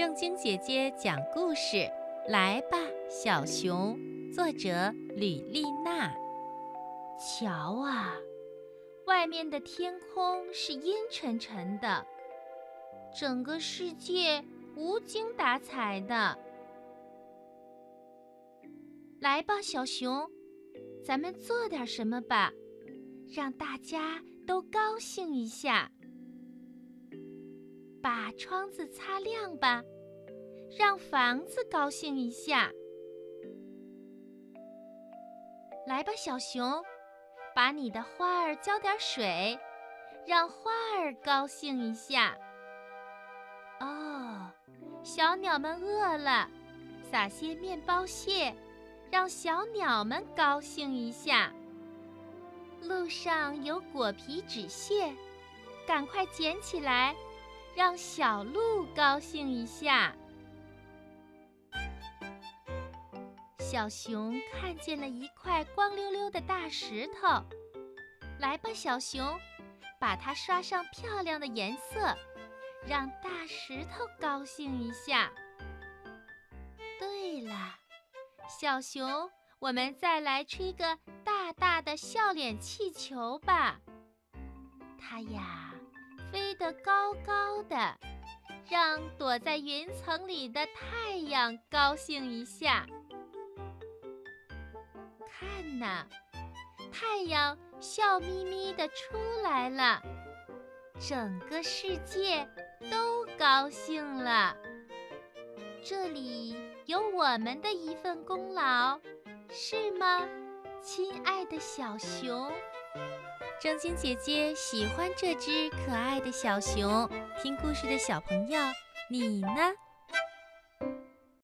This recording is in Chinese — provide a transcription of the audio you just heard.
正经姐姐讲故事，来吧，小熊。作者吕丽娜。瞧啊，外面的天空是阴沉沉的，整个世界无精打采的。来吧，小熊，咱们做点什么吧，让大家都高兴一下。把窗子擦亮吧，让房子高兴一下。来吧，小熊，把你的花儿浇点水，让花儿高兴一下。哦，小鸟们饿了，撒些面包屑，让小鸟们高兴一下。路上有果皮纸屑，赶快捡起来。让小鹿高兴一下。小熊看见了一块光溜溜的大石头，来吧，小熊，把它刷上漂亮的颜色，让大石头高兴一下。对了，小熊，我们再来吹个大大的笑脸气球吧，它呀。飞得高高的，让躲在云层里的太阳高兴一下。看呐，太阳笑眯眯地出来了，整个世界都高兴了。这里有我们的一份功劳，是吗，亲爱的小熊？正晶姐姐喜欢这只可爱的小熊，听故事的小朋友，你呢？